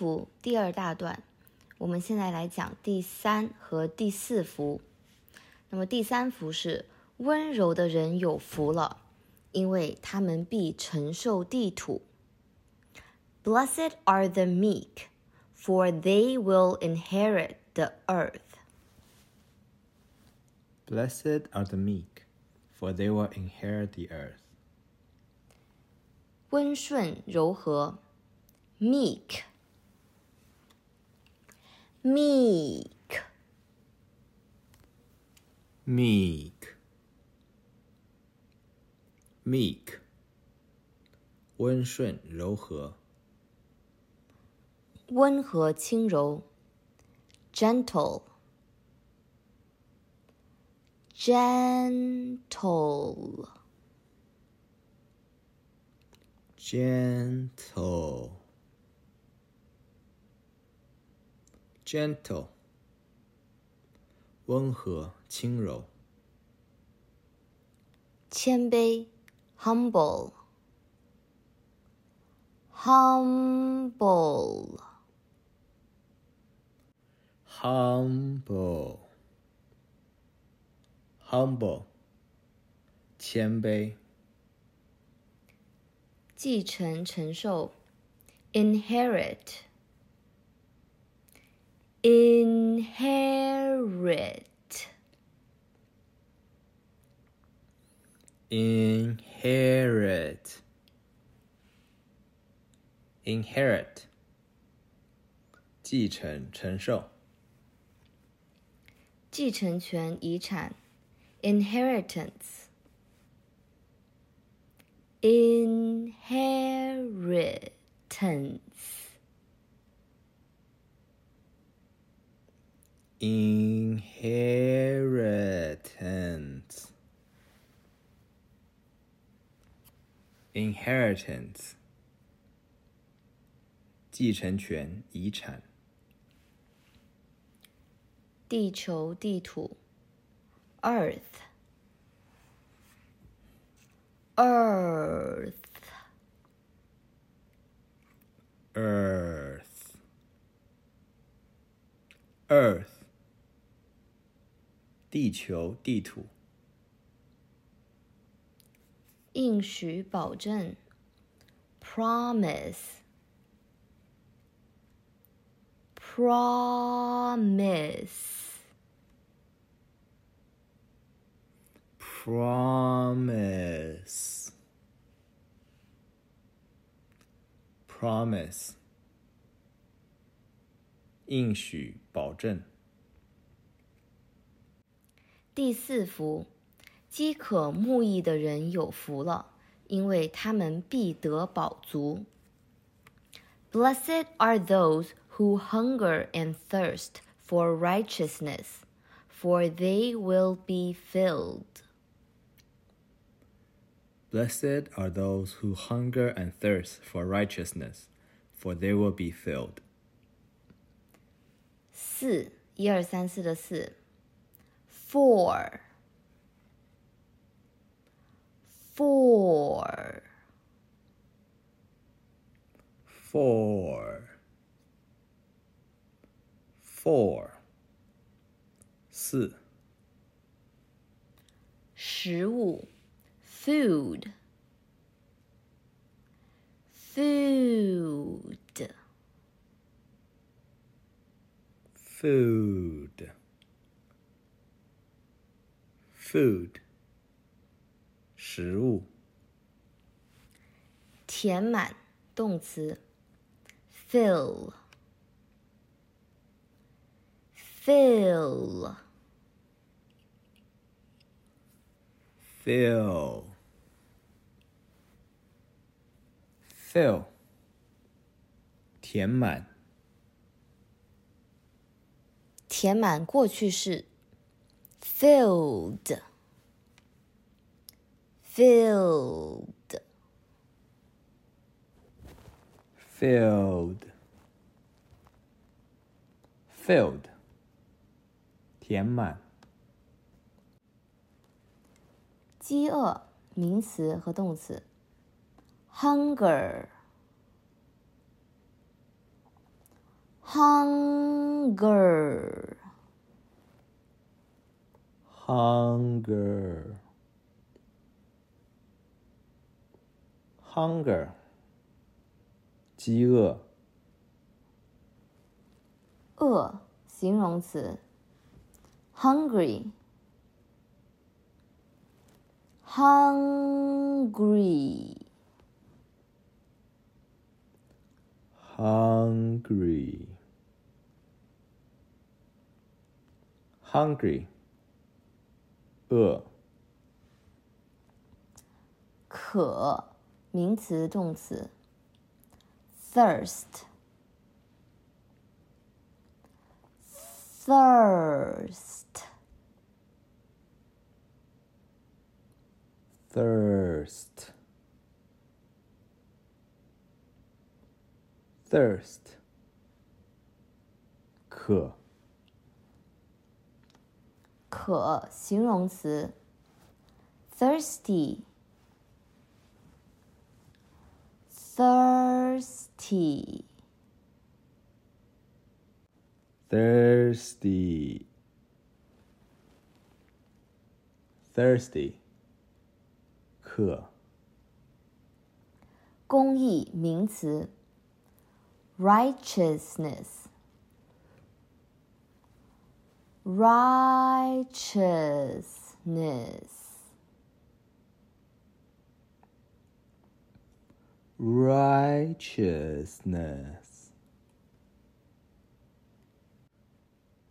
幅第二大段，我们现在来讲第三和第四福。那么第三福是温柔的人有福了，因为他们必承受地土。Blessed are the meek, for they will inherit the earth. Blessed are the meek, for they will inherit the earth. 温顺柔和，meek meek Meek. Meek. 温顺柔和。温和轻柔，gentle gentle Gentle. Gentle. 温和轻柔。谦卑，humble humble Humble. Humble. 谦卑。继承承受，inherit inherit Inherit. Inherit. 继承承受。继承权遗产，inheritance inheritance Inheritance. Inheritance. 继承权遗产。地球地土，earth earth Earth. Earth. 地球地图。应许保证，promise promise Promise. Promise. 应许保证。第四幅，饥渴慕义的人有福了，因为他们必得饱足。Blessed are those who hunger and thirst for righteousness, for they will be filled. Blessed are those who hunger and thirst for righteousness, for they will be filled. 四，一二三四的四 ，four。four Four. Four. 四。食物，food food Food. Food. 食物。填满，动词，fill fill Fill. Fill. 填满。填满过去式，filled filled Filled. Filled. 填满。饥饿，名词和动词，hunger hunger hunger Hunger 饥饿饿形容词，hungry hungry hungry hungry 饿渴名词动词，thirst thirst thirst thirst 渴渴形容词，thirsty thirsty thirsty thirsty 渴公义名词，righteousness righteousness righteousness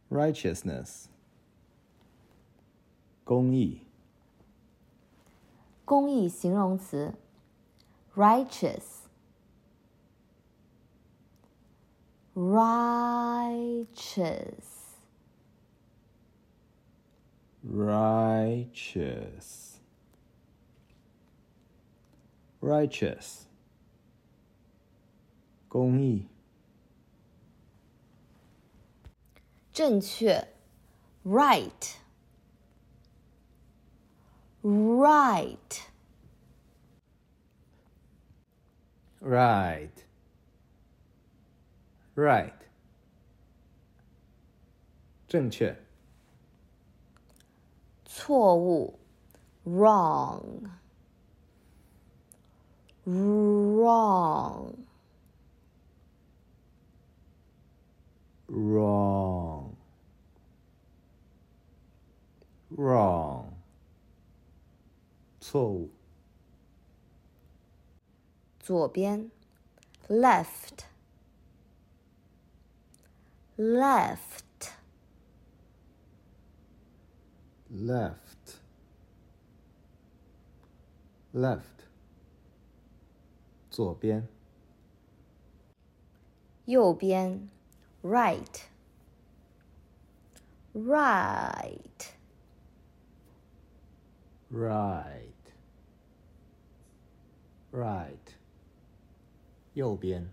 righteousness 公义公义形容词，righteous righteous righteous righteous 公益正确，right right right right 正确错误，wrong wrong wrong 错误左边，left left left left 左边右边，right right right. Right. 右边